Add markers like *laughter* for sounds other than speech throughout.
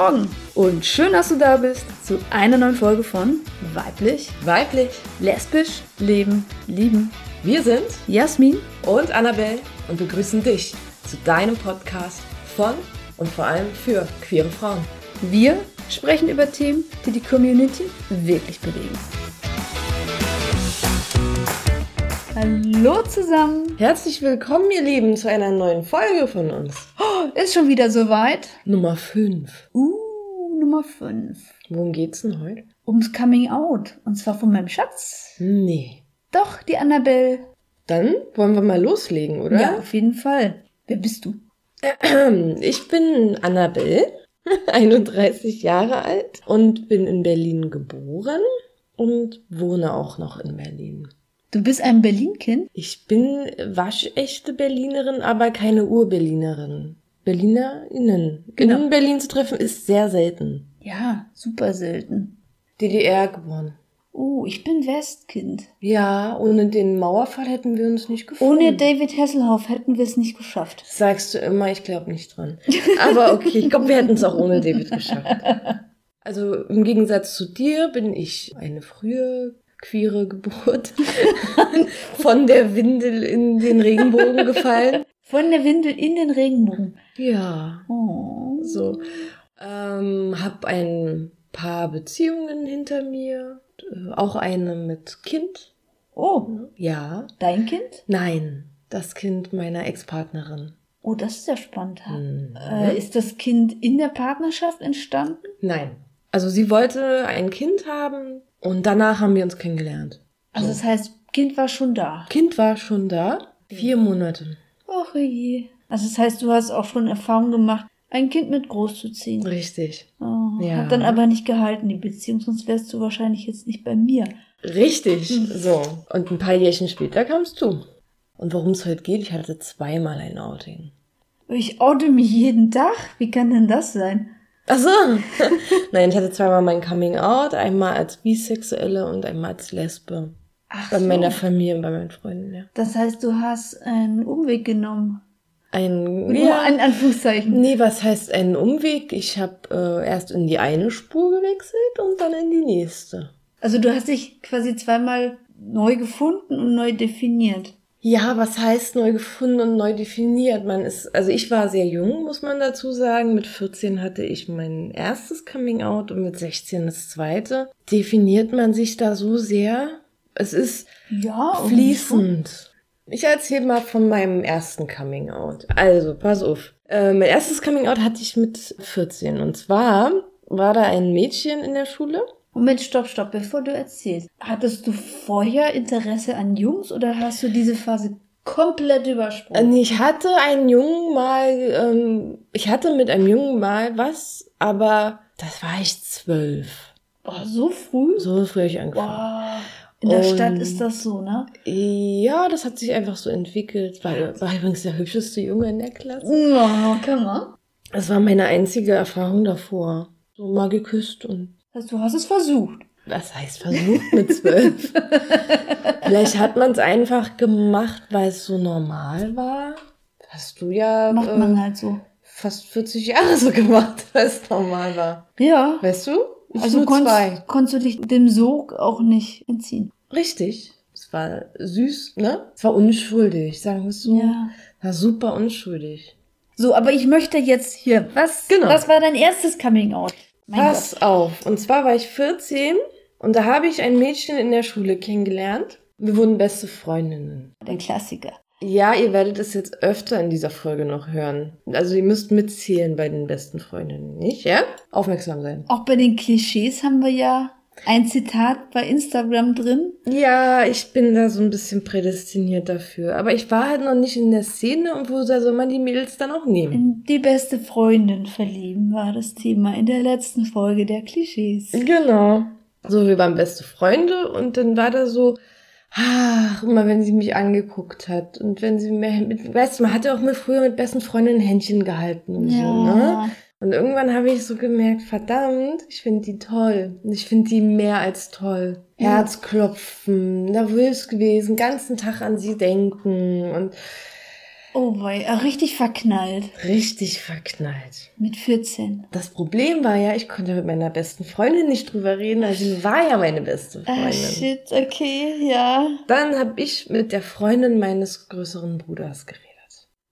Morgen und schön, dass du da bist zu einer neuen Folge von Weiblich, Weiblich. Lesbisch, Leben, Lieben. Wir sind Jasmin, und Annabelle und begrüßen dich zu deinem Podcast von und vor allem für queere Frauen. wir sprechen über Themen, die die Community wirklich bewegen. Hallo zusammen. Herzlich willkommen, ihr Lieben, zu einer neuen Folge von uns. Ist schon wieder soweit. Nummer 5. Uh, Nummer 5. Worum geht's denn heute? Ums Coming Out. Und zwar von meinem Schatz. Nee. Doch, die Annabelle. Dann wollen wir mal loslegen, oder? Ja, auf jeden Fall. Wer bist du? *clears throat* Ich bin Annabelle, *laughs* 31 Jahre alt und bin in Berlin geboren und wohne auch noch in Berlin. Du bist ein Berlin-Kind? Ich bin waschechte Berlinerin, aber keine Urberlinerin. BerlinerInnen. Genau. In Berlin zu treffen ist sehr selten. Ja, super selten. DDR geboren. Oh, ich bin Westkind. Ja, ohne den Mauerfall hätten wir uns nicht gefunden. Ohne David Hasselhoff hätten wir es nicht geschafft. Sagst du immer, ich glaube nicht dran. Aber okay, ich glaube, wir hätten es auch ohne David geschafft. *laughs* Also im Gegensatz zu dir bin ich eine frühe queere Geburt *laughs* von der Windel in den Regenbogen gefallen. Von der Windel in den Regenbogen. Ja, Oh. so. Ähm, hab ein paar Beziehungen hinter mir, äh, auch eine mit Kind. Oh, Ja, dein Kind? nein, das Kind meiner Ex-Partnerin. Oh, das ist ja spannend. Mhm. Äh, ist das Kind in der Partnerschaft entstanden? Nein. Also sie wollte ein Kind haben und danach haben wir uns kennengelernt. Also das heißt, Kind war schon da. Kind war schon da, vier Monate. Och je. Also das heißt, du hast auch schon Erfahrung gemacht, ein Kind mit großzuziehen. Richtig. Oh, Ja. Hat dann aber nicht gehalten, die Beziehung, sonst wärst du wahrscheinlich jetzt nicht bei mir. Richtig. So. Und ein paar Jährchen später kamst du. Und worum es heute geht, ich hatte zweimal ein Outing. Ich oute mich jeden Tag. Wie kann denn das sein? Ach so. *laughs* Nein, ich hatte zweimal mein Coming Out, einmal als Bisexuelle und einmal als Lesbe. Ach Bei so. meiner Familie und bei meinen Freunden, ja. Das heißt, du hast einen Umweg genommen. Ein, Nur ja, in Anführungszeichen. Nee, was heißt einen Umweg? Ich habe äh, erst in die eine Spur gewechselt und dann in die nächste. Also du hast dich quasi zweimal neu gefunden und neu definiert. Ja, was heißt neu gefunden und neu definiert? Man ist, also ich war sehr jung, muss man dazu sagen. Mit 14 hatte ich mein erstes Coming Out und mit 16 das zweite. Definiert man sich da so sehr? Es ist Ja, fließend. Ich erzähle mal von meinem ersten Coming Out. Also, pass auf. Äh, mein erstes Coming Out hatte ich mit 14. Und zwar war da ein Mädchen in der Schule. Moment, stopp, stopp, bevor du erzählst. Hattest du vorher Interesse an Jungs oder hast du diese Phase komplett Äh, übersprungen? Ich hatte einen Jungen mal, ähm, ich hatte mit einem Jungen mal was, aber das war ich zwölf. Boah, so früh? So früh ich angefangen. Boah. In der Und- Stadt ist das so, ne? Ja, das hat sich einfach so entwickelt. War, war übrigens der hübscheste Junge in der Klasse. Ja, kann man. Das war meine einzige Erfahrung davor. So mal geküsst und du hast es versucht. was heißt versucht mit zwölf? *laughs* Vielleicht hat man es einfach gemacht, weil es so normal war. Hast du ja Macht äh, man halt so. fast 40 Jahre so gemacht, *laughs* weil es normal war. Ja. Weißt du? Ich Also konntest, konntest du dich dem Sog auch nicht entziehen. Richtig. Es war süß, ne? Es war unschuldig, sagen wir es so. Ja. War super unschuldig. So, aber ich möchte jetzt hier, was, Genau. was war dein erstes Coming Out? Mein Pass auf. Und zwar war ich 14 und da habe ich ein Mädchen in der Schule kennengelernt. Wir wurden beste Freundinnen. Gott, der Klassiker. Ja, ihr werdet es jetzt öfter in dieser Folge noch hören. Also ihr müsst mitzählen bei den besten Freundinnen, nicht? Ja? Aufmerksam sein. Auch bei den Klischees haben wir ja ein Zitat bei Instagram drin. Ja, ich bin da so ein bisschen prädestiniert dafür. Aber ich war halt noch nicht in der Szene und wo soll man die Mädels dann auch nehmen? In die beste Freundin verlieben war das Thema in der letzten Folge der Klischees. Genau. So, wir waren beste Freunde und dann war da so, ach, immer wenn sie mich angeguckt hat und wenn sie mir, mit, weißt du, man hat ja auch mit früher mit besten Freundinnen Händchen gehalten und so, ne? Und irgendwann habe ich so gemerkt, verdammt, ich finde die toll. Und ich finde die mehr als toll. Ja. Herzklopfen, nervös gewesen, ganzen Tag an sie denken und Oh wei, äh, richtig verknallt. Richtig verknallt. Mit 14. Das Problem war ja, ich konnte mit meiner besten Freundin nicht drüber reden, also sie war ja meine beste Ah, Freundin. shit, okay, ja. Dann habe ich mit der Freundin meines größeren Bruders geredet.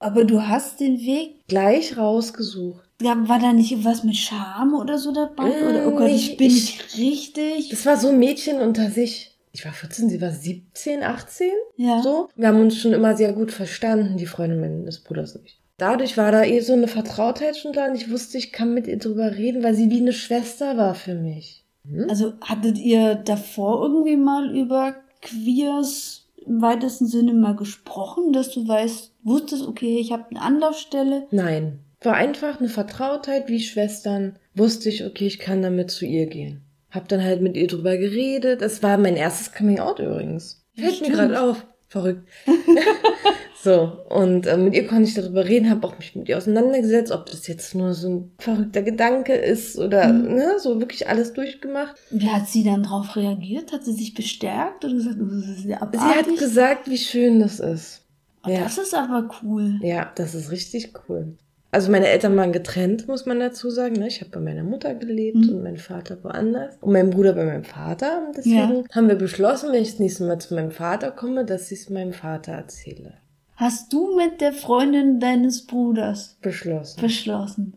Aber du hast den Weg. Gleich rausgesucht. Ja, war da nicht was mit Scham oder so dabei? Mm, Oder oh Gott, ich ich- bin ich- nicht richtig. Das war so ein Mädchen unter sich. Ich war 14, sie war 17, 18. Ja. So. Wir haben uns schon immer sehr gut verstanden, die Freundin meines Bruders und ich. Dadurch war da eh so eine Vertrautheit schon da und ich wusste, ich kann mit ihr drüber reden, weil sie wie eine Schwester war für mich. Hm? Also hattet ihr davor irgendwie mal über Queers im weitesten Sinne mal gesprochen, dass du weißt, wusstest, okay, ich habe eine Anlaufstelle. Nein. War einfach eine Vertrautheit wie Schwestern. Wusste ich, okay, ich kann damit zu ihr gehen. Hab dann halt mit ihr drüber geredet. Das war mein erstes Coming Out übrigens. Fällt mir gerade auf. Verrückt. *laughs* so, und äh, mit ihr konnte ich darüber reden, habe auch mich mit ihr auseinandergesetzt, ob das jetzt nur so ein verrückter Gedanke ist oder Mhm. ne, so wirklich alles durchgemacht. Wie hat sie dann darauf reagiert? Hat sie sich bestärkt oder gesagt, das ist sehr Sie hat abartig? gesagt, wie schön das ist. Oh, ja. Das ist aber cool. Ja, das ist richtig cool. Also meine Eltern waren getrennt, muss man dazu sagen. Ne? Ich habe bei meiner Mutter gelebt Mhm. und mein Vater woanders. Und mein Bruder bei meinem Vater. Und deswegen Ja. haben wir beschlossen, wenn ich das nächste Mal zu meinem Vater komme, dass ich es meinem Vater erzähle. Hast du mit der Freundin deines Bruders Beschlossen. beschlossen?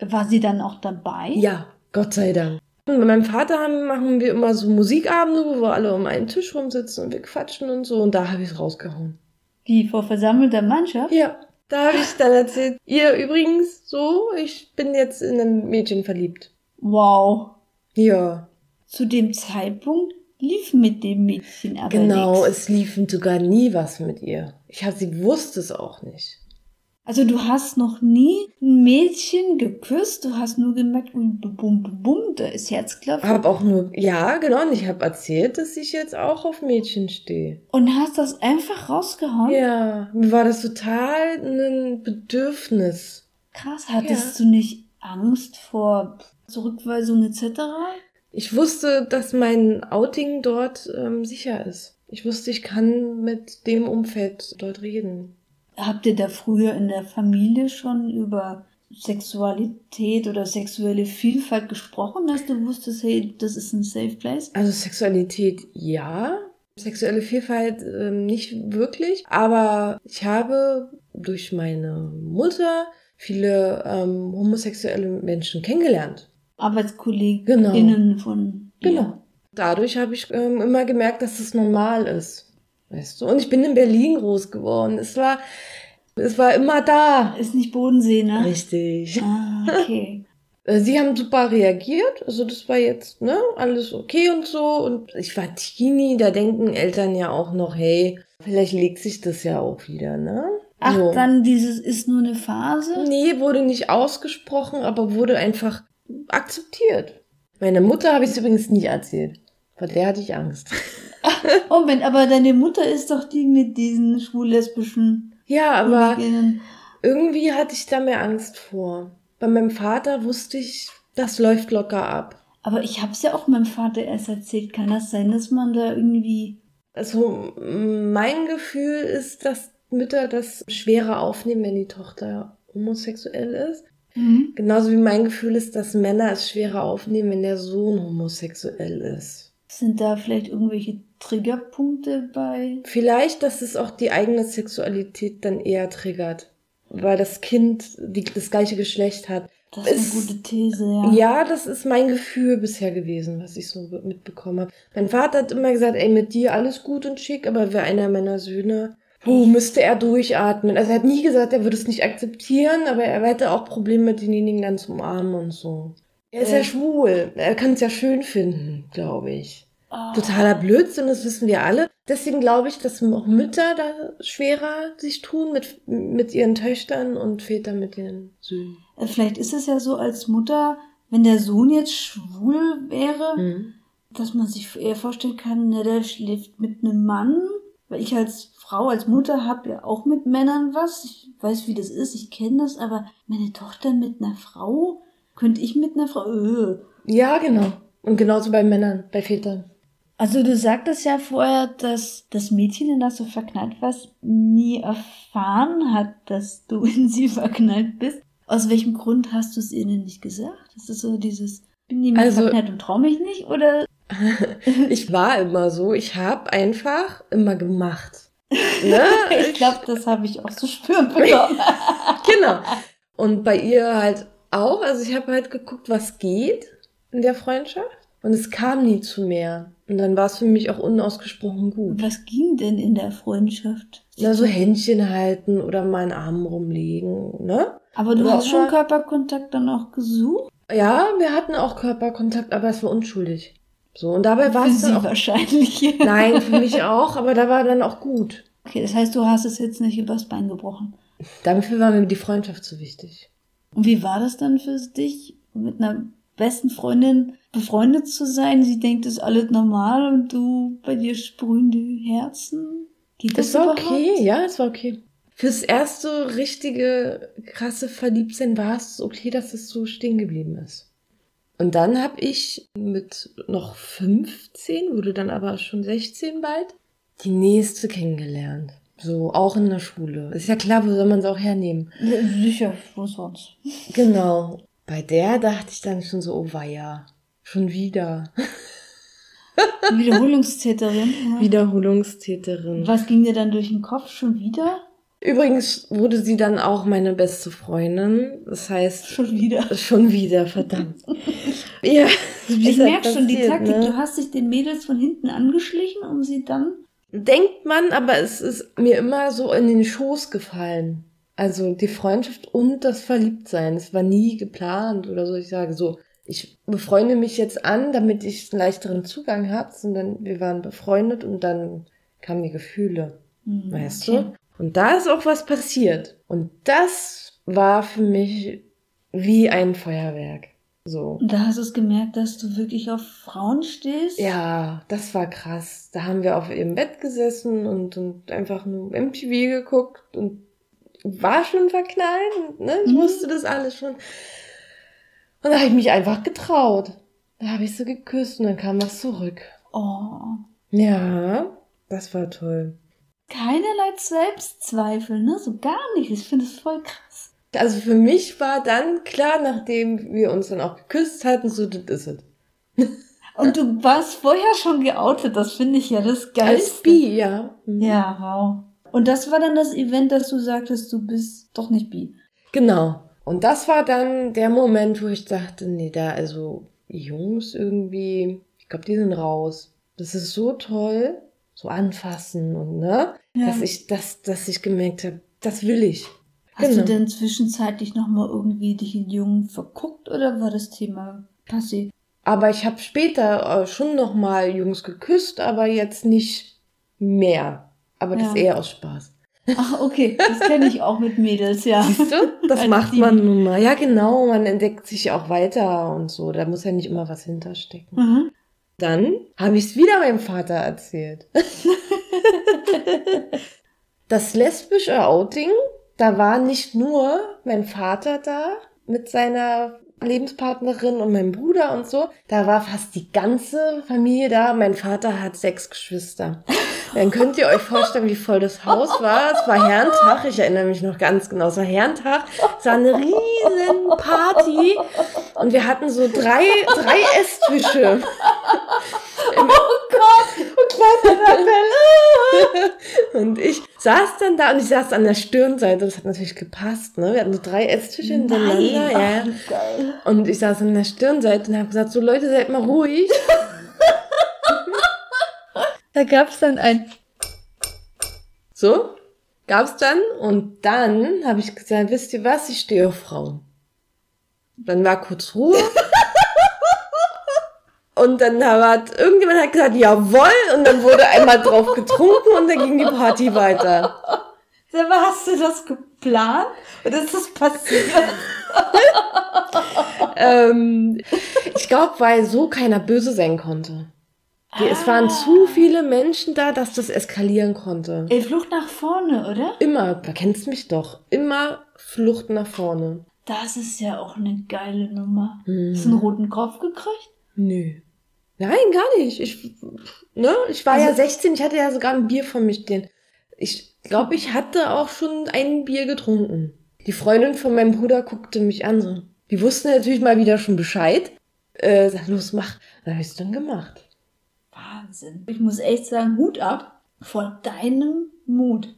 War sie dann auch dabei? Ja, Gott sei Dank. Und bei meinem Vater haben, machen wir immer so Musikabende, wo wir alle um einen Tisch rumsitzen und wir quatschen und so. Und da habe ich es rausgehauen. Wie vor versammelter Mannschaft? Ja, da habe ich dann erzählt, ihr übrigens so, ich bin jetzt in ein Mädchen verliebt. Wow. Ja. Zu dem Zeitpunkt lief mit dem Mädchen aber Genau, nichts. es lief sogar nie was mit ihr. Ich hab, sie wusste es auch nicht. Also du hast noch nie ein Mädchen geküsst, du hast nur gemerkt, bum, bum, bum, bum, da ist Herzklopfen. Hab auch nur, ja, genau, und ich habe erzählt, dass ich jetzt auch auf Mädchen stehe. Und hast das einfach rausgehauen? Ja, mir war das total ein Bedürfnis. Krass, hattest du nicht Angst vor Zurückweisung etc.? Ich wusste, dass mein Outing dort ähm, sicher ist. Ich wusste, ich kann mit dem Umfeld dort reden. Habt ihr da früher in der Familie schon über Sexualität oder sexuelle Vielfalt gesprochen, dass du wusstest, hey, das ist ein Safe Place? Also Sexualität ja, sexuelle Vielfalt ähm, nicht wirklich, aber ich habe durch meine Mutter viele ähm, homosexuelle Menschen kennengelernt. ArbeitskollegInnen von dir. Genau. Dadurch habe ich ähm, immer gemerkt, dass es normal ist. Weißt du? Und ich bin in Berlin groß geworden. Es war, es war immer da. Ist nicht Bodensee, ne? Richtig. Ah, okay. *laughs* Äh, Sie haben super reagiert, also das war jetzt, ne, alles okay und so. Und ich war Teenie, da denken Eltern ja auch noch, hey, vielleicht legt sich das ja auch wieder, ne? Ach, So. dann dieses ist nur eine Phase? Nee, wurde nicht ausgesprochen, aber wurde einfach akzeptiert. Meiner Mutter habe ich es übrigens nie erzählt. Vor der hatte ich Angst. *laughs* Moment, aber deine Mutter ist doch die mit diesen schwul-lesbischen Ja, aber Kolleginnen. irgendwie hatte ich da mehr Angst vor. Bei meinem Vater wusste ich, das läuft locker ab. Aber ich hab's ja auch meinem Vater erst erzählt. Kann das sein, dass man da irgendwie... Also mein Gefühl ist, dass Mütter das schwerer aufnehmen, wenn die Tochter homosexuell ist. Mhm. Genauso wie mein Gefühl ist, dass Männer es schwerer aufnehmen, wenn der Sohn homosexuell ist. Sind da vielleicht irgendwelche Triggerpunkte bei? Vielleicht, dass es auch die eigene Sexualität dann eher triggert. Weil das Kind die, das gleiche Geschlecht hat. Das ist eine gute These, ja. Ja, das ist mein Gefühl bisher gewesen, was ich so mitbekommen habe. Mein Vater hat immer gesagt, ey, mit dir alles gut und schick, aber wäre einer meiner Söhne, oh, müsste er durchatmen. Also er hat nie gesagt, er würde es nicht akzeptieren, aber er hätte auch Probleme mit denjenigen dann zu umarmen und so. Er ist ja Äh. schwul. Er kann es ja schön finden, glaube ich. Totaler Blödsinn, das wissen wir alle. Deswegen glaube ich, dass auch Mütter da schwerer sich tun mit, mit ihren Töchtern und Väter mit ihren Söhnen. Äh, Vielleicht ist es ja so als Mutter, wenn der Sohn jetzt schwul wäre, Mhm. dass man sich eher vorstellen kann, na, der schläft mit einem Mann. Weil ich als Frau, als Mutter habe ja auch mit Männern was. Ich weiß, wie das ist, ich kenne das, aber meine Tochter mit einer Frau, könnte ich mit einer Frau. Äh. Ja, genau. Und genauso bei Männern, bei Vätern. Also du sagtest ja vorher, dass das Mädchen, in das du verknallt warst, nie erfahren hat, dass du *laughs* in sie verknallt bist. Aus welchem Grund hast du es ihnen nicht gesagt? Ist das so dieses, bin nie mehr Also- verknallt und trau mich nicht? Oder *laughs* Ich war immer so, ich habe einfach immer gemacht. *laughs* Ne? ich glaube, das habe ich auch zu spüren bekommen. Genau. Und bei ihr halt auch. Also ich habe halt geguckt, was geht in der Freundschaft. Und es kam nie zu mehr. Und dann war es für mich auch unausgesprochen gut. Was ging denn in der Freundschaft? Na, so Händchen halten oder mal einen Arm rumlegen, ne? Aber du Oder hast schon Körperkontakt dann auch gesucht? Ja, wir hatten auch Körperkontakt, aber es war unschuldig. So, und dabei war es dann auch. wahrscheinlich. *laughs* Nein, für mich auch, aber da war dann auch gut. Okay, das heißt, du hast es jetzt nicht übers Bein gebrochen. Dafür war mir die Freundschaft so wichtig. Und wie war das dann für dich, mit einer besten Freundin befreundet zu sein? Sie denkt, es ist alles normal und du, bei dir sprühen die Herzen? Geht das Es war überhaupt? okay, ja, es war okay. Fürs erste richtige, krasse Verliebtsein war es okay, dass es so stehen geblieben ist. Und dann habe ich mit noch 15, wurde dann aber schon 16 bald, die nächste kennengelernt. So, auch in der Schule. Ist ja klar, wo soll man sie auch hernehmen? Sicher, wo sonst? Genau. Bei der dachte ich dann schon so, oh weia, schon wieder. Wiederholungstäterin. Ja. Wiederholungstäterin. Was ging dir dann durch den Kopf schon wieder? Übrigens wurde sie dann auch meine beste Freundin. Das heißt, Schon wieder. schon wieder, verdammt. *laughs* ja, Ich merke schon die Taktik. ne? Du hast dich den Mädels von hinten angeschlichen, um sie dann. Denkt man, aber es ist mir immer so in den Schoß gefallen. Also die Freundschaft und das Verliebtsein. Es war nie geplant oder so. Ich sage so, ich befreunde mich jetzt an, damit ich einen leichteren Zugang habe, sondern wir waren befreundet und dann kamen die Gefühle. Hm, Weißt okay. du? Und da ist auch was passiert. Und das war für mich wie ein Feuerwerk. So. Und da hast du es gemerkt, dass du wirklich auf Frauen stehst? Ja, das war krass. Da haben wir auf ihrem Bett gesessen und, und einfach nur MTV geguckt und war schon verknallt. Ne? Ich Mhm. wusste das alles schon. Und da habe ich mich einfach getraut. Da habe ich sie geküsst und dann kam was zurück. Oh. Ja, das war toll. Keinerlei Selbstzweifel, ne? So gar nicht. Ich finde es voll krass. Also für mich war dann klar, nachdem wir uns dann auch geküsst hatten, so, das ist es. Und du warst vorher schon geoutet, das finde ich ja das Als Geilste. Bi, ja. Mhm. Ja, wow. Und das war dann das Event, dass du sagtest, du bist doch nicht bi. Genau. Und das war dann der Moment, wo ich dachte, nee, da, also Jungs irgendwie, ich glaube, die sind raus. Das ist so toll, so anfassen und ne, Ja. dass ich, dass, dass ich gemerkt habe, das will ich. Hast Genau. du denn zwischenzeitlich nochmal irgendwie dich in Jungen verguckt oder war das Thema passé? Aber ich habe später äh, schon noch mal Jungs geküsst, aber jetzt nicht mehr. Aber das Ja. eher aus Spaß. Ach, okay, das kenne ich auch mit Mädels, ja. Siehst du? *laughs* Das Als macht man nun mal. Ja, genau. Man entdeckt sich auch weiter und so. Da muss ja nicht immer was hinterstecken. Mhm. Dann habe ich es wieder meinem Vater erzählt. *laughs* das lesbische Outing, da war nicht nur mein Vater da mit seiner Lebenspartnerin und meinem Bruder und so. Da war fast die ganze Familie da. Mein Vater hat sechs Geschwister. Dann könnt ihr euch vorstellen, wie voll das Haus war. Es war Herrentag. Ich erinnere mich noch ganz genau. Es war Herrentag. Es war eine riesen Party. Und wir hatten so drei, drei Esstische. Gott, und ich saß dann da und ich saß an der Stirnseite. Das hat natürlich gepasst, ne? Wir hatten so drei Esstische hintereinander. Nein, ja. ach, geil. Und ich saß an der Stirnseite und habe gesagt, so Leute, seid mal ruhig. *laughs* Da gab's dann ein So, gab's dann. Und dann habe ich gesagt, wisst ihr was, ich stehe auf Frauen. Dann war kurz Ruhe. Und dann hat irgendjemand hat gesagt, jawohl. Und dann wurde einmal drauf getrunken und dann ging die Party weiter. Mal, hast du das geplant? Oder ist das passiert? *laughs* ähm, ich glaube, weil so keiner böse sein konnte. Die, Es waren Ah. zu viele Menschen da, dass das eskalieren konnte. Ey, Flucht nach vorne, oder? Immer, du kennst mich doch, immer Flucht nach vorne. Das ist ja auch eine geile Nummer. Hm. Hast du einen roten Kopf gekriegt? Nö. Nein, gar nicht. Ich, ne? ich war Also- ja 16, ich hatte ja sogar ein Bier von mir stehen. Ich glaube, ich hatte auch schon ein Bier getrunken. Die Freundin von meinem Bruder guckte mich an so. Die wussten natürlich mal wieder schon Bescheid. Äh, sag, los, mach. Dann habe ich dann gemacht. Wahnsinn. Ich muss echt sagen, Hut ab vor deinem Mut.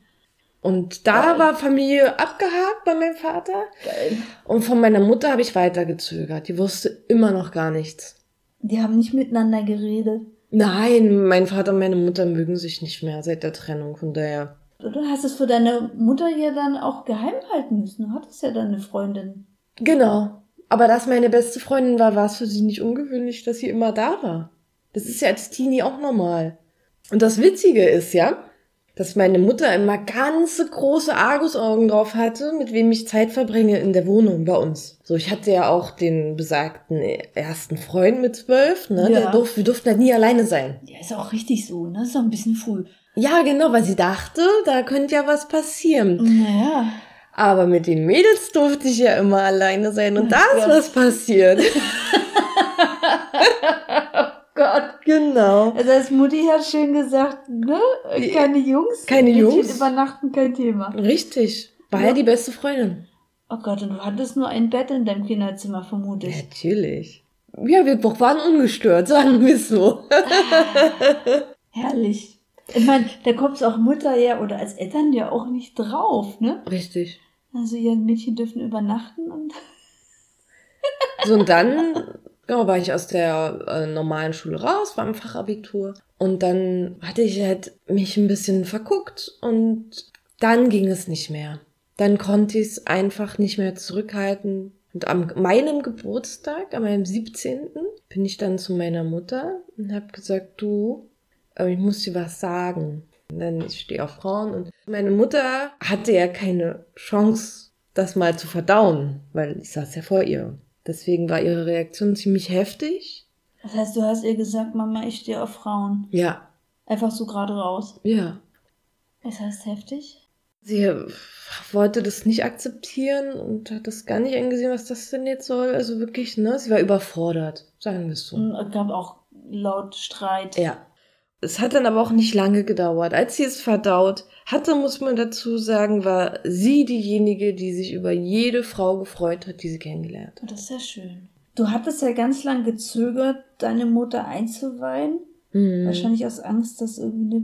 Und da Geil. war Familie abgehakt bei meinem Vater. Geil. Und von meiner Mutter habe ich weitergezögert. Die wusste immer noch gar nichts. Die haben nicht miteinander geredet. Nein, mein Vater und meine Mutter mögen sich nicht mehr seit der Trennung. Von daher. Du hast es für deine Mutter ja dann auch geheim halten müssen. Du hattest ja dann eine Freundin. Genau. Aber dass meine beste Freundin war, war es für sie nicht ungewöhnlich, dass sie immer da war. Das ist ja als Teenie auch normal. Und das Witzige ist ja, dass meine Mutter immer ganze große Argusaugen drauf hatte, mit wem ich Zeit verbringe in der Wohnung bei uns. So, ich hatte ja auch den besagten ersten Freund mit zwölf, ne? Ja. Der durf, wir durften halt nie alleine sein. Ja, ist auch richtig so, ne? Ist auch ein bisschen früh. Ja, genau, weil sie dachte, da könnte ja was passieren. Naja. Aber mit den Mädels durfte ich ja immer alleine sein und Oh da ist was passiert. *laughs* *laughs* Gott. genau. Also als Mutti hat schön gesagt, ne? Keine Jungs. Keine Jungs. Übernachten kein Thema. Richtig. War ja. Ja. die beste Freundin. Oh Gott, und du hattest nur ein Bett in deinem Kinderzimmer, vermute ich. Natürlich. Ja, wir waren ungestört, *laughs* sagen wir es so. *laughs* Herrlich. Ich meine, da kommt's auch Mutter ja oder als Eltern ja auch nicht drauf, ne? Richtig. Also ja, Mädchen dürfen übernachten und So, und dann *laughs* genau, war ich aus der äh, normalen Schule raus, war im Fachabitur. Und dann hatte ich halt mich ein bisschen verguckt und dann ging es nicht mehr. Dann konnte ich es einfach nicht mehr zurückhalten. Und am meinem Geburtstag, an meinem 17. bin ich dann zu meiner Mutter und habe gesagt, du, äh, ich muss dir was sagen. Und dann, ich stehe auf Frauen und meine Mutter hatte ja keine Chance, das mal zu verdauen, weil ich saß ja vor ihr. Deswegen war ihre Reaktion ziemlich heftig. das heißt, du hast ihr gesagt, Mama, ich stehe auf Frauen. Ja, Einfach so gerade raus. ja. Das heißt heftig? Sie wollte das nicht akzeptieren und hat das gar nicht eingesehen, was das denn jetzt soll. Also wirklich, ne? Sie war überfordert, sagen wir es so. Und es gab auch laut Streit. Ja. Es hat dann aber auch nicht lange gedauert. Als sie es verdaut hatte, muss man dazu sagen, war sie diejenige, die sich über jede Frau gefreut hat, die sie kennengelernt hat. Das ist ja schön. Du hattest ja ganz lang gezögert, deine Mutter einzuweihen. Mhm. Wahrscheinlich aus Angst, dass irgendwie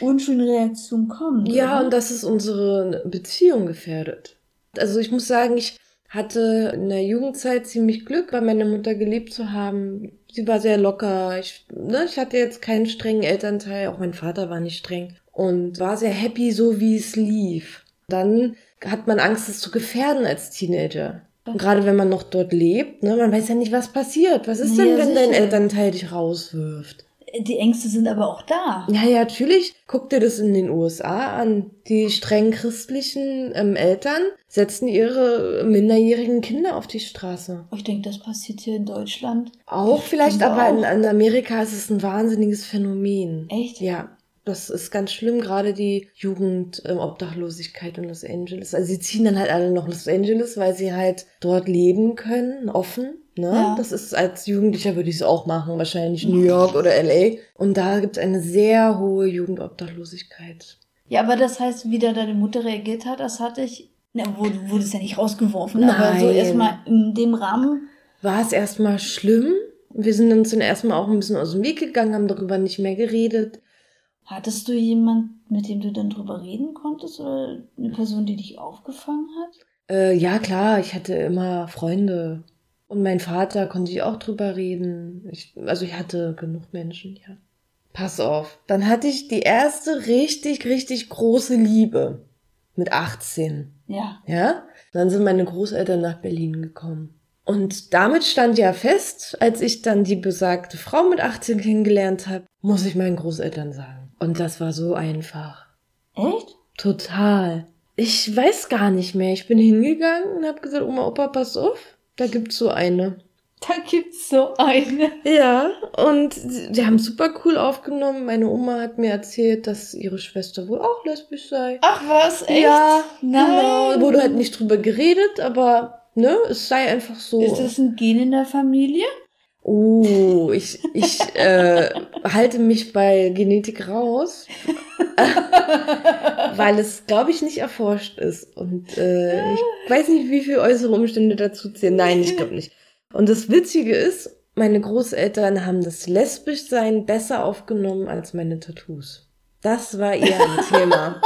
eine unschöne Reaktion kommt. Ja, oder? und dass es unsere Beziehung gefährdet. Also ich muss sagen, ich hatte in der Jugendzeit ziemlich Glück, bei meiner Mutter gelebt zu haben. Sie war sehr locker. Ich, ne, ich hatte jetzt keinen strengen Elternteil, auch mein Vater war nicht streng und war sehr happy, so wie es lief. Dann hat man Angst, es zu gefährden als Teenager. Und gerade wenn man noch dort lebt, ne, man weiß ja nicht, was passiert. Was ist Ja, denn, wenn dein. Elternteil dich rauswirft? Die Ängste sind aber auch da. Ja, ja, natürlich. Guck dir das in den USA an. Die streng christlichen ähm, Eltern setzen ihre minderjährigen Kinder auf die Straße. Ich denke, das passiert hier in Deutschland. Auch vielleicht, aber in, auch. in Amerika ist es ein wahnsinniges Phänomen. Echt? Ja, das ist ganz schlimm, gerade die Jugendobdachlosigkeit in Los Angeles. Also sie ziehen dann halt alle nach Los Angeles, weil sie halt dort leben können, offen. Ne? Ja. Das ist als Jugendlicher würde ich es auch machen, wahrscheinlich New York oder LA. Und da gibt es eine sehr hohe Jugendobdachlosigkeit. Ja, aber das heißt, wie da deine Mutter reagiert hat, das hatte ich. Na, wo, du wurdest ja nicht rausgeworfen, aber so Nein. erstmal in dem Rahmen. War es erstmal schlimm. Wir sind uns dann erstmal auch ein bisschen aus dem Weg gegangen, haben darüber nicht mehr geredet. Hattest du jemanden, mit dem du dann drüber reden konntest oder eine Person, die dich aufgefangen hat? Äh, ja, klar, ich hatte immer Freunde. Und mein Vater konnte ich auch drüber reden. Ich, also ich hatte genug Menschen, ja. Pass auf. Dann hatte ich die erste richtig, richtig große Liebe. Mit 18. Ja. Ja? Dann sind meine Großeltern nach Berlin gekommen. Und damit stand ja fest, als ich dann die besagte Frau mit 18 kennengelernt habe, muss ich meinen Großeltern sagen. Und das war so einfach. Echt? Total. Ich weiß gar nicht mehr. Ich bin hingegangen und habe gesagt, Oma, Opa, pass auf. Da gibt's so eine. Da gibt's so eine. Ja, und sie sie haben super cool aufgenommen. Meine Oma hat mir erzählt, dass ihre Schwester wohl auch lesbisch sei. Ach was, echt? Ja, Nein. Genau, wurde halt nicht drüber geredet, aber ne, es sei einfach so. Ist das ein Gen in der Familie? Oh, ich, ich äh, halte mich bei Genetik raus, *laughs* weil es, glaube ich, nicht erforscht ist. Und äh, ich weiß nicht, wie viele äußere Umstände dazu zählen. Nein, ich glaube nicht. Und das Witzige ist, meine Großeltern haben das Lesbischsein besser aufgenommen als meine Tattoos. Das war eher ein *laughs* Thema.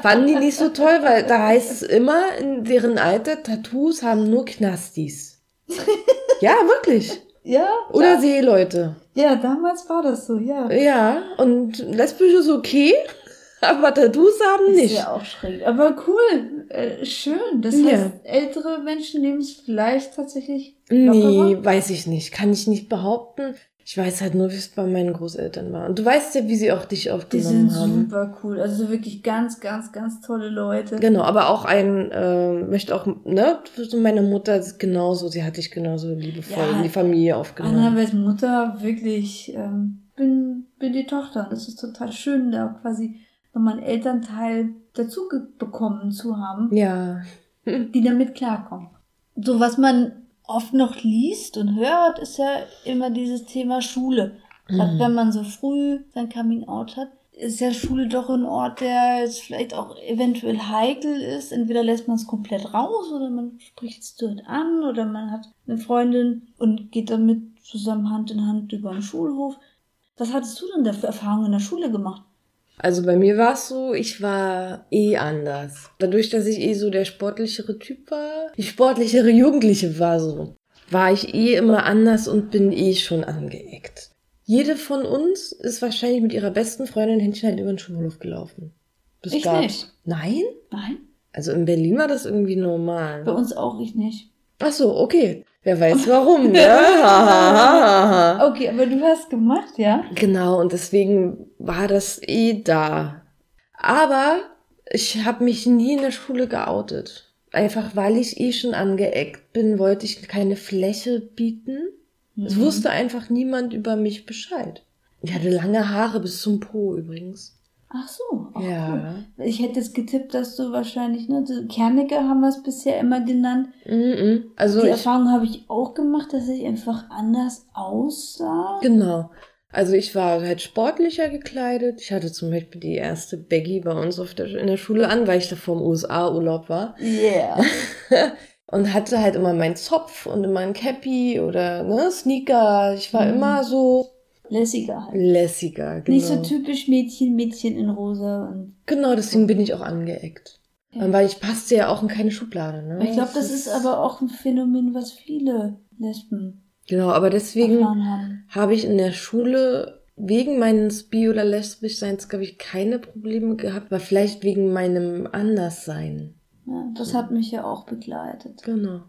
Fanden die nicht so toll, weil da heißt es immer in deren Alter, Tattoos haben nur Knastis. *laughs* Ja, wirklich. Ja. Oder Seeleute. Ja, damals war das so, ja. Ja, und lesbisch ist okay, *laughs* aber Tattoos haben Ist nicht. ja auch schräg. Aber cool, äh, schön. Das Ja. heißt, ältere Menschen nehmen es vielleicht tatsächlich lockerer. Nee, weiß ich nicht. Kann ich nicht behaupten. Ich weiß halt nur, wie es bei meinen Großeltern war. Und du weißt ja, wie sie auch dich Die aufgenommen sind haben. super cool. Also wirklich ganz, ganz, ganz tolle Leute. Genau, aber auch ein, äh, möchte auch, ne, meine Mutter ist genauso, sie hat dich genauso liebevoll Ja. in die Familie aufgenommen. Annabels Mutter wirklich, ähm, bin, bin die Tochter. Das ist total schön, da quasi nochmal einen Elternteil dazu bekommen zu haben, Ja. die damit klarkommen. So, was man oft noch liest und hört, ist ja immer dieses Thema Schule. Gerade Mhm. wenn man so früh sein Coming Out hat, ist ja Schule doch ein Ort, der jetzt vielleicht auch eventuell heikel ist. Entweder lässt man es komplett raus oder man spricht es dort an oder man hat eine Freundin und geht damit zusammen Hand in Hand über den Schulhof. Was hattest du denn da für Erfahrungen in der Schule gemacht? Also bei mir war es so, ich war eh anders. Dadurch, dass ich eh so der sportlichere Typ war, die sportlichere Jugendliche war so, war ich eh immer anders und bin eh schon angeeckt. Jede von uns ist wahrscheinlich mit ihrer besten Freundin Händchen halt über den Schulhof gelaufen. Das Ich gab's. nicht. Nein? Nein, Also in Berlin war das irgendwie normal. bei uns auch ich nicht. Ach so, okay. Wer weiß warum, *laughs* ne? Okay, aber du hast gemacht, ja? Genau, und deswegen war das eh da. Aber ich habe mich nie in der Schule geoutet. Einfach weil ich eh schon angeeckt bin, wollte ich keine Fläche bieten. Es Mhm. wusste einfach niemand über mich Bescheid. Ich hatte lange Haare bis zum Po übrigens. Ach so. Auch Ja. Cool. Ich hätte jetzt getippt, dass du wahrscheinlich, ne, so Kernecke haben wir es bisher immer genannt. Mhm. Also Die ich, Erfahrung habe ich auch gemacht, dass ich einfach anders aussah. Genau. Also ich war halt sportlicher gekleidet. Ich hatte zum Beispiel die erste Baggy bei uns auf der, in der Schule an, weil ich da vom USA-Urlaub war. Yeah. *laughs* Und hatte halt immer meinen Zopf und immer ein Cappy oder ne, Sneaker. Ich war Mhm. immer so Lässiger halt. lässiger. Genau. Nicht so typisch Mädchen, Mädchen in rosa und Genau, deswegen bin ich auch angeeckt. Ja. Weil ich passte ja auch in keine Schublade. Ne? ich glaube, das ist aber auch ein Phänomen, was viele Lesben Genau, aber deswegen habe ich in der Schule wegen meines Bi- oder Lesbischseins, glaube ich, keine Probleme gehabt, aber vielleicht wegen meinem Anderssein. Ja, das hat mich ja auch begleitet. Genau.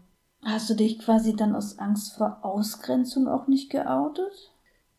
Hast du dich quasi dann aus Angst vor Ausgrenzung auch nicht geoutet?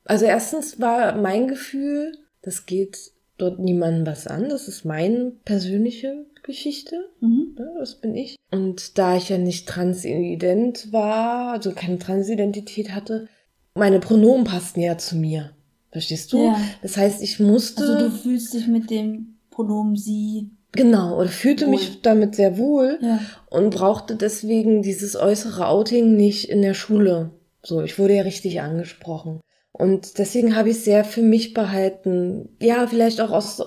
Also erstens war mein Gefühl, das geht dort niemandem was an. Das ist meine persönliche Geschichte. Mhm. Ne, das bin ich. Und da ich ja nicht transident war, also keine Transidentität hatte, meine Pronomen passten ja zu mir. Verstehst du? Ja. Das heißt, ich musste. Also du fühlst dich mit dem Pronomen sie. genau, oder fühlte Wohl. mich damit sehr wohl Ja. und brauchte deswegen dieses äußere Outing nicht in der Schule. So, ich wurde ja richtig angesprochen. Und deswegen habe ich sehr für mich behalten. Ja, vielleicht auch aus,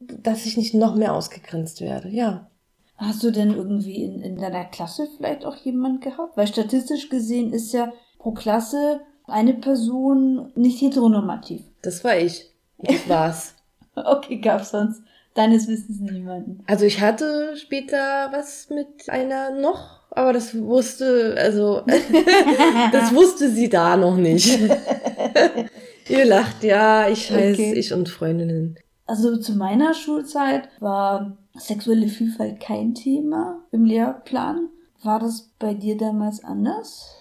dass ich nicht noch mehr ausgegrenzt werde. Ja. Hast du denn irgendwie in, in deiner Klasse vielleicht auch jemand gehabt? Weil statistisch gesehen ist ja pro Klasse eine Person nicht heteronormativ. Das war ich. Das war's. *laughs* Okay, gab's sonst deines Wissens niemanden. Also ich hatte später was mit einer noch, aber das wusste, also *laughs* das wusste sie da noch nicht. *laughs* *laughs* Ihr lacht, ja, ich heiße Okay. ich und Freundinnen. Also zu meiner Schulzeit war sexuelle Vielfalt kein Thema im Lehrplan. War das bei dir damals anders?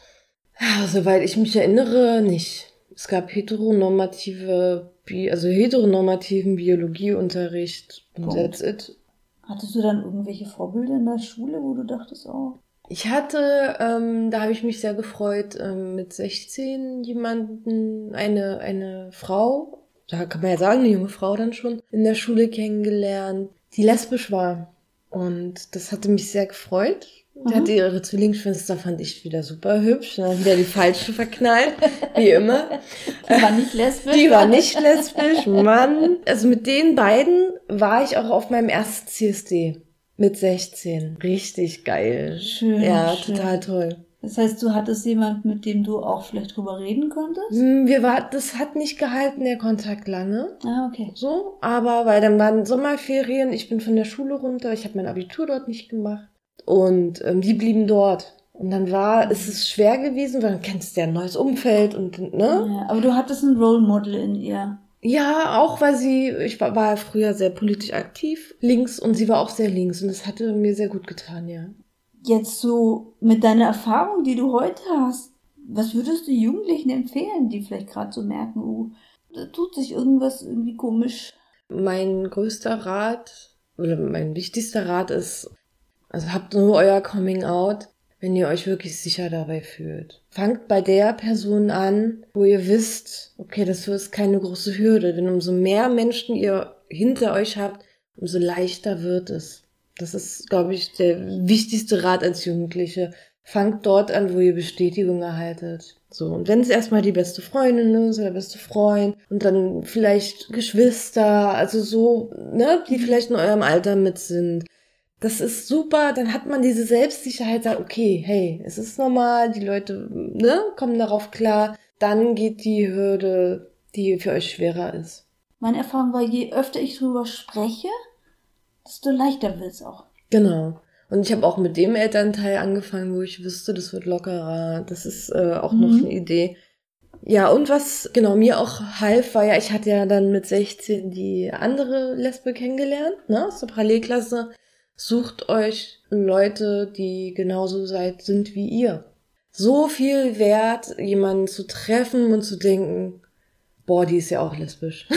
Ja, Soweit ich mich erinnere, nicht. Es gab heteronormative, Bi also heteronormativen Biologieunterricht und Punkt. that's it. Hattest du dann irgendwelche Vorbilder in der Schule, wo du dachtest, oh, Ich hatte, ähm, da habe ich mich sehr gefreut, ähm, mit 16 jemanden, eine, eine Frau, da kann man ja sagen, eine junge Frau dann schon, in der Schule kennengelernt, die lesbisch war. Und das hatte mich sehr gefreut. Die hatte ihre Zwillingsschwester, fand ich wieder super hübsch. Dann wieder die falsche verknallt, wie immer. Die war nicht lesbisch. Die war nicht lesbisch, Mann. Also mit den beiden war ich auch auf meinem ersten CSD. Mit 16. Richtig geil. Schön. Ja, schön. total toll. Das heißt, du hattest jemand, mit dem du auch vielleicht drüber reden konntest? Hm, Wir war, das hat nicht gehalten, der Kontakt lange. Ah, okay. So, aber weil dann waren Sommerferien, ich bin von der Schule runter, ich habe mein Abitur dort nicht gemacht. Und ähm, die blieben dort. Und dann war, es ist schwer gewesen, weil du kennst ja ein neues Umfeld und, ne? Ja, aber du hattest ein Role Model in ihr. Ja, auch weil sie, ich war, war früher sehr politisch aktiv, links, und sie war auch sehr links. Und das hatte mir sehr gut getan, ja. Jetzt so mit deiner Erfahrung, die du heute hast, was würdest du Jugendlichen empfehlen, die vielleicht gerade so merken, oh, da tut sich irgendwas irgendwie komisch? Mein größter Rat, oder mein wichtigster Rat ist, also habt nur euer Coming Out, wenn ihr euch wirklich sicher dabei fühlt. Fangt bei der Person an, wo ihr wisst, okay, das ist keine große Hürde, denn umso mehr Menschen ihr hinter euch habt, umso leichter wird es. Das ist, glaube ich, der wichtigste Rat als Jugendliche. Fangt dort an, wo ihr Bestätigung erhaltet. So, und wenn es erstmal die beste Freundin ist oder der beste Freund und dann vielleicht Geschwister, also so, ne, die vielleicht in eurem Alter mit sind. Das ist super, dann hat man diese Selbstsicherheit, sagt, okay, hey, es ist normal, die Leute, ne, kommen darauf klar. Dann geht die Hürde, die für euch schwerer ist. Meine Erfahrung war, je öfter ich drüber spreche, desto leichter wird's auch. Genau. Und ich habe auch mit dem Elternteil angefangen, wo ich wüsste, das wird lockerer. Das ist äh, auch noch Mhm. eine Idee. Ja, und was genau mir auch half, war ja, ich hatte ja dann mit 16 die andere Lesbe kennengelernt, ne, aus der Parallelklasse. Sucht euch Leute, die genauso seid, sind wie ihr. So viel wert, jemanden zu treffen und zu denken, boah, die ist ja auch lesbisch.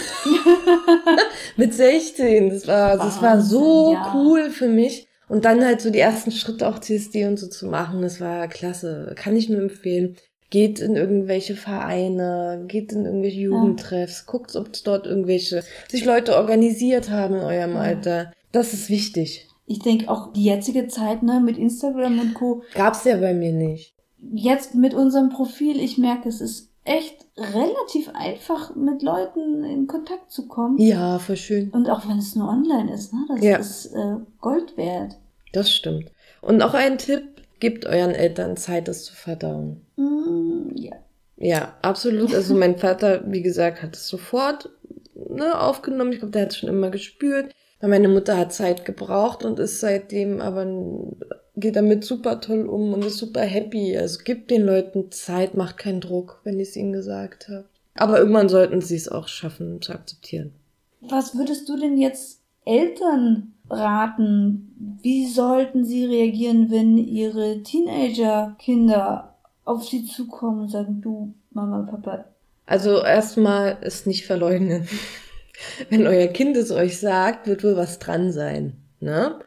*laughs* mit 16, das war, das war so ja. cool für mich. Und dann halt so die ersten Schritte auch CSD und so zu machen, das war klasse. Kann ich nur empfehlen. Geht in irgendwelche Vereine, geht in irgendwelche Jugendtreffs, guckt, ob es dort irgendwelche sich Leute organisiert haben in eurem. Alter. Das ist wichtig. Ich denke auch die jetzige Zeit, ne, mit Instagram und Co. Gab's ja bei mir nicht. Jetzt mit unserem Profil, ich merke, es ist echt relativ einfach, mit Leuten in Kontakt zu kommen. Ja, voll schön. Und auch wenn es nur online ist, ne, das Ja. ist äh, Gold wert. Das stimmt. Und auch ein Tipp, gebt euren Eltern Zeit, das zu verdauen. Mm, ja. Ja, absolut. Also mein Vater, wie gesagt, hat es sofort ne, aufgenommen. Ich glaube, der hat es schon immer gespürt. Meine Mutter hat Zeit gebraucht und ist seitdem aber geht damit super toll um und ist super happy. Also gibt den Leuten Zeit, macht keinen Druck, wenn ich es ihnen gesagt habe. Aber irgendwann sollten sie es auch schaffen zu akzeptieren. Was würdest du denn jetzt Eltern raten? Wie sollten sie reagieren, wenn ihre Teenager-Kinder auf sie zukommen und sagen, du, Mama, Papa, Also erstmal ist nicht verleugnen. Wenn euer Kind es euch sagt, wird wohl was dran sein. Ne?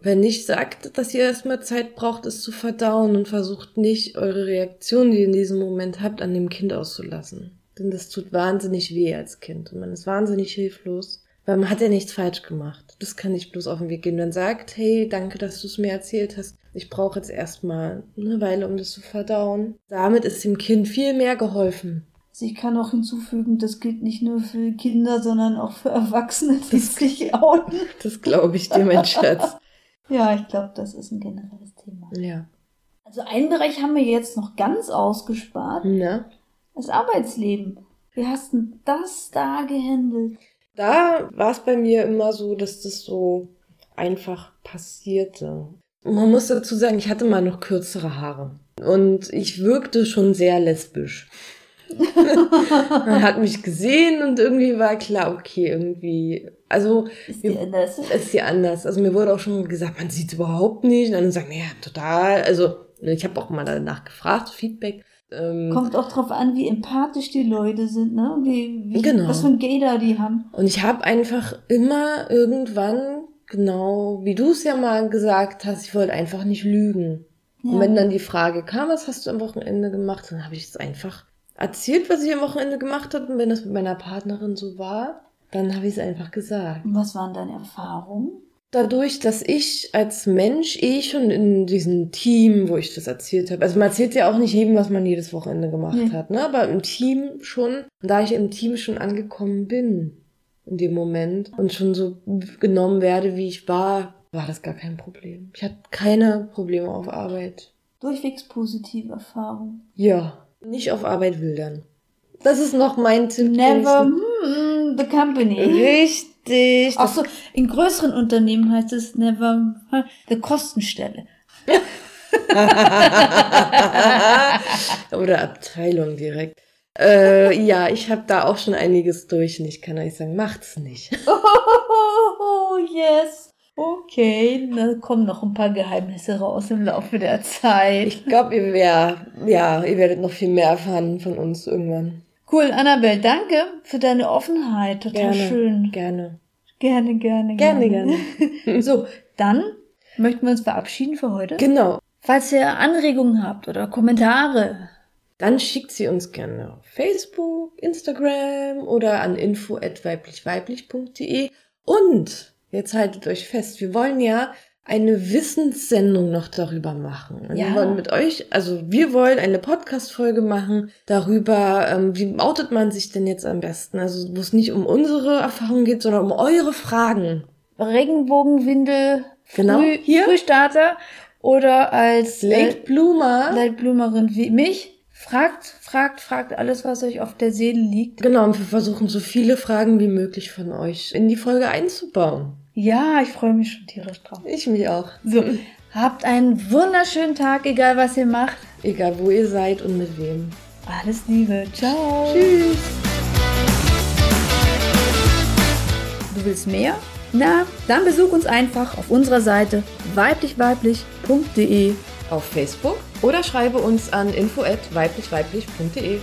Wenn nicht sagt, dass ihr erstmal Zeit braucht, es zu verdauen und versucht nicht, eure Reaktion, die ihr in diesem Moment habt, an dem Kind auszulassen. Denn das tut wahnsinnig weh als Kind und man ist wahnsinnig hilflos, weil man hat ja nichts falsch gemacht. Das kann nicht bloß auf den Weg gehen. Man sagt, hey, danke, dass du es mir erzählt hast. Ich brauche jetzt erstmal eine Weile, um das zu verdauen. Damit ist dem Kind viel mehr geholfen. Also ich kann auch hinzufügen, das gilt nicht nur für Kinder, sondern auch für Erwachsene, die sich outen. Das glaube ich dir, mein Schatz. *laughs* Ja, ich glaube, das ist ein generelles Thema. Ja. Also einen Bereich haben wir jetzt noch ganz ausgespart, Na? das Arbeitsleben. Wie hast du das da gehandelt? Da war es bei mir immer so, dass das so einfach passierte. Man muss dazu sagen, ich hatte mal noch kürzere Haare. Und ich wirkte schon sehr lesbisch. *laughs* Man hat mich gesehen und irgendwie war klar, okay, irgendwie, also Ist dir anders? *laughs* ist ja anders. Also mir wurde auch schon gesagt, man sieht es überhaupt nicht. Und dann sagen, ja, total. Also ich habe auch mal danach gefragt, Feedback. Ähm, Kommt auch drauf an, wie empathisch die Leute sind, ne? Wie, wie, Genau. Was für ein Gator die haben. Und ich habe einfach immer irgendwann, genau wie du es ja mal gesagt hast, ich wollte einfach nicht lügen. Ja. Und wenn dann die Frage kam, was hast du am Wochenende gemacht, dann habe ich es einfach erzählt, was ich am Wochenende gemacht habe. Und wenn das mit meiner Partnerin so war, dann habe ich es einfach gesagt. Und was waren deine Erfahrungen? dadurch, dass ich als Mensch eh schon in diesem Team, wo ich das erzählt habe, also man erzählt ja auch nicht jedem, was man jedes Wochenende gemacht Nee. hat, ne? aber im Team schon, da ich im Team schon angekommen bin in dem Moment und schon so genommen werde, wie ich war, war das gar kein Problem. Ich hatte keine Probleme auf Arbeit. Durchwegs positive Erfahrung. Ja, nicht auf Arbeit wildern. Das ist noch mein Tipp. Never mm, the company. Richtig. Auch Das so, in größeren Unternehmen heißt es never hm, the Kostenstelle. *laughs* Oder Abteilung direkt. Äh, ja, ich habe da auch schon einiges durch und ich kann euch sagen, macht's nicht. *laughs* Oh, yes. Okay, da kommen noch ein paar Geheimnisse raus im Laufe der Zeit. Ich glaube, ihr, wär, ja, ihr werdet noch viel mehr erfahren von uns irgendwann. Cool, Annabelle, danke für deine Offenheit. Total Gerne. schön. Gerne. Gerne, gerne, Gerne, gerne. *laughs* so, dann möchten wir uns verabschieden für heute. Genau. Falls ihr Anregungen habt oder Kommentare, Dann schickt sie uns gerne auf Facebook, Instagram oder an info@weiblichweiblich.de. Und jetzt haltet euch fest, wir wollen ja eine Wissenssendung noch darüber machen. Und Ja. Wir wollen mit euch, also wir wollen eine Podcast-Folge machen darüber, ähm, wie outet man sich denn jetzt am besten? Also wo es nicht um unsere Erfahrungen geht, sondern um eure Fragen. Regenbogenwindel, Genau, Früh, hier. Frühstarter oder als Late Bloomer. äh, Leitblumerin wie mich. Fragt, fragt, fragt alles, was euch auf der Seele liegt. Genau, und wir versuchen so viele Fragen wie möglich von euch in die Folge einzubauen. Ja, ich freue mich schon tierisch drauf. Ich mich auch. So, habt einen wunderschönen Tag, egal was ihr macht. Egal wo ihr seid und mit wem. Alles Liebe. Ciao. Tschüss. Du willst mehr? Na, dann besuch uns einfach auf unserer Seite weiblichweiblich.de. Auf Facebook oder schreibe uns an info@weiblichweiblich.de.